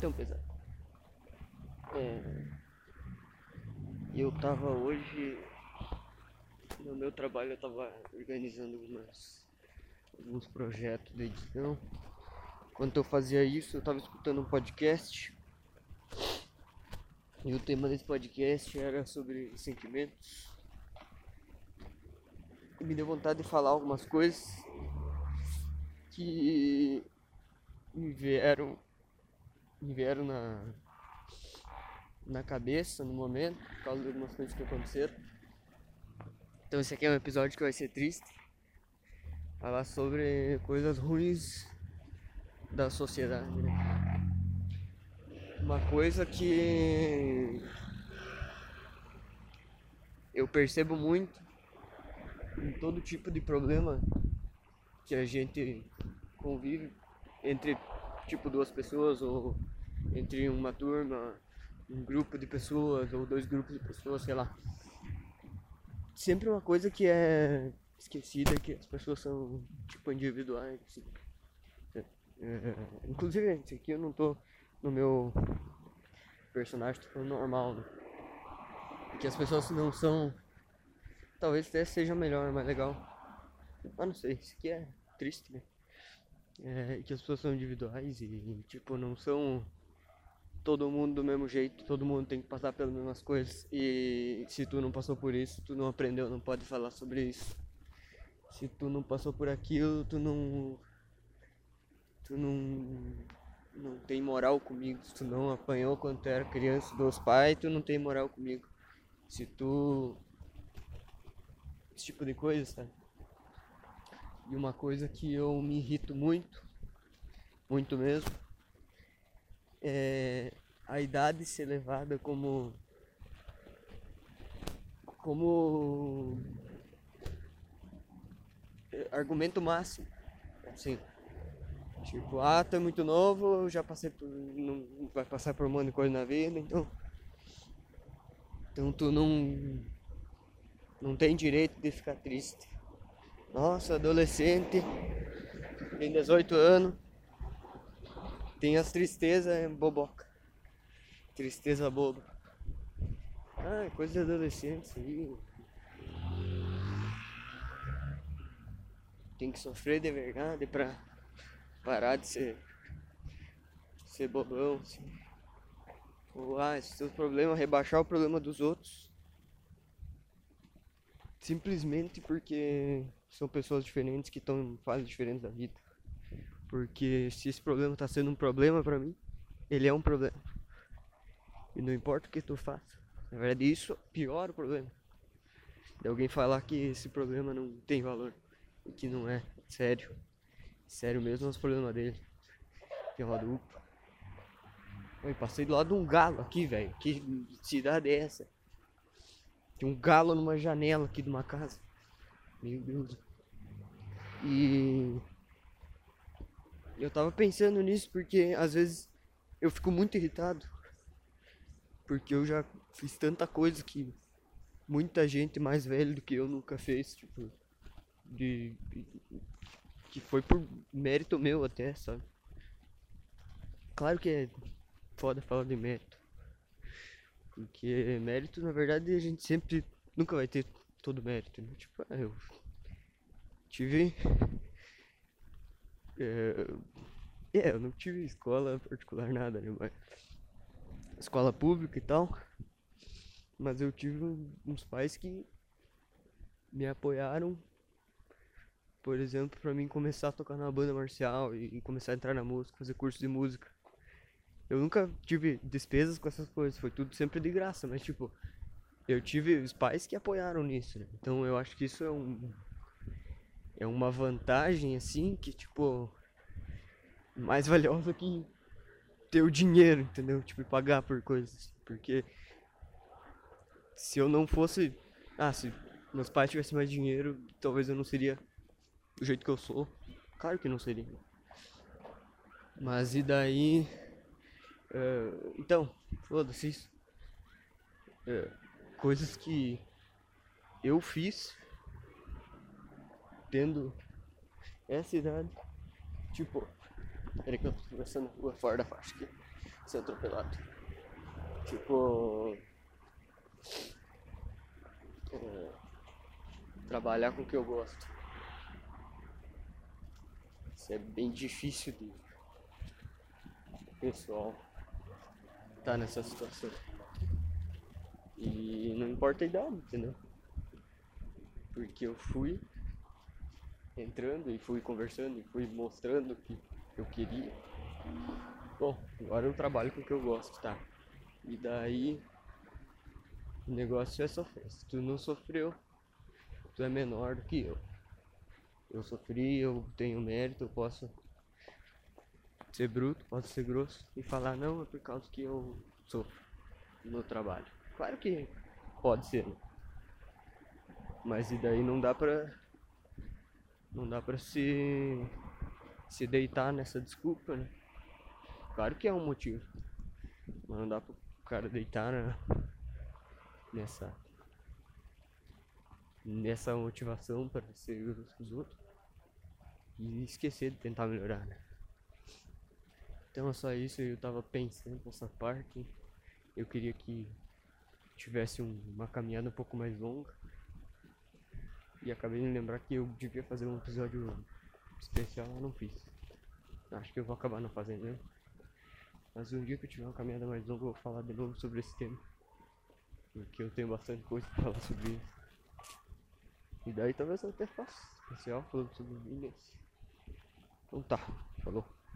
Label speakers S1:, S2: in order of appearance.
S1: Tão pesado. É, eu tava hoje no meu trabalho eu tava organizando algumas, alguns projetos de edição. Enquanto eu fazia isso, eu tava escutando um podcast. E o tema desse podcast era sobre sentimentos. E me deu vontade de falar algumas coisas que me vieram me vieram na na cabeça no momento por causa de algumas coisas que aconteceram. Então esse aqui é um episódio que vai ser triste. Falar sobre coisas ruins da sociedade, né? Uma coisa que eu percebo muito em todo tipo de problema que a gente convive entre tipo duas pessoas ou entre uma turma, um grupo de pessoas ou dois grupos de pessoas, sei lá. Sempre uma coisa que é esquecida que as pessoas são tipo individuais. Assim. É, inclusive, esse aqui eu não tô no meu personagem, tô falando normal, né? Que as pessoas não são. Talvez até seja melhor, mais legal. Mas não sei, isso aqui é triste, né? É, que as pessoas são individuais e, tipo, não são todo mundo do mesmo jeito, todo mundo tem que passar pelas mesmas coisas. E se tu não passou por isso, tu não aprendeu, não pode falar sobre isso. Se tu não passou por aquilo, tu não. Tu não. Não tem moral comigo. Se tu não apanhou quando tu era criança dos pais, tu não tem moral comigo. Se tu. Esse tipo de coisa, sabe? E uma coisa que eu me irrito muito, muito mesmo, é a idade ser levada como como argumento máximo. Assim, tipo, ah, tu é muito novo, já passei por. não vai passar por um monte de coisa na vida, então. Então tu não. não tem direito de ficar triste. Nossa, adolescente, tem 18 anos, tem as tristezas é boboca. Tristeza boba. Ah, é coisa de adolescente. Tem que sofrer de verdade pra parar de ser, ser bobão. Assim. Ou, ah, esse seu problema, rebaixar o problema dos outros. Simplesmente porque são pessoas diferentes que estão em fases diferentes da vida. Porque se esse problema está sendo um problema para mim, ele é um problema. E não importa o que tu faça. Na verdade, isso piora o problema. De alguém falar que esse problema não tem valor. Que não é sério. Sério mesmo é os problemas dele. Que é uma dupla. Eu passei do lado de um galo aqui, velho. Que cidade é essa? Tem um galo numa janela aqui de uma casa. Meu Deus. E eu tava pensando nisso porque às vezes eu fico muito irritado. Porque eu já fiz tanta coisa que muita gente mais velha do que eu nunca fez, tipo, de, de que foi por mérito meu até, sabe? Claro que é foda falar de mérito. Porque mérito, na verdade, a gente sempre nunca vai ter todo mérito, né? Tipo, ah, eu tive. É, é, eu não tive escola particular, nada, né? Mas escola pública e tal. Mas eu tive uns pais que me apoiaram, por exemplo, para mim começar a tocar na banda marcial e, começar a entrar na música, fazer curso de música. Eu nunca tive despesas com essas coisas, foi tudo sempre de graça, mas tipo, eu tive os pais que apoiaram nisso, né? Então eu acho que isso é um é uma vantagem assim que tipo mais valiosa que ter o dinheiro, entendeu? Tipo, pagar por coisas, porque se eu não fosse, ah, se meus pais tivessem mais dinheiro, talvez eu não seria do jeito que eu sou. Claro que não seria. Mas e daí? Uh, então, foda-se isso. Uh, coisas que eu fiz tendo essa idade. Tipo, peraí que eu tô rua fora da faixa aqui. ser atropelado. Tipo. É, trabalhar com o que eu gosto. Isso é bem difícil de pessoal tá nessa situação. E não importa a idade, entendeu? Porque eu fui entrando e fui conversando e fui mostrando que eu queria. Bom, agora eu trabalho com o que eu gosto, tá? E daí o negócio é sofrer. Se tu não sofreu, tu é menor do que eu. Eu sofri, eu tenho mérito, eu posso ser bruto, posso ser grosso e falar não é por causa que eu sofro no trabalho. Claro que pode ser, né? Mas e daí não dá pra. Não dá pra se. Se deitar nessa desculpa, né? Claro que é um motivo. Mas não dá pro cara deitar né? nessa. nessa motivação para ser os outros. E esquecer de tentar melhorar, né? Então é só isso, eu tava pensando nessa parte. Eu queria que tivesse um, uma caminhada um pouco mais longa. E acabei de lembrar que eu devia fazer um episódio especial, eu não fiz. Acho que eu vou acabar não fazendo mesmo. Mas um dia que eu tiver uma caminhada mais longa, eu vou falar de novo sobre esse tema. Porque eu tenho bastante coisa pra falar sobre isso. E daí talvez eu até faça especial falando sobre milhas. Então tá, falou.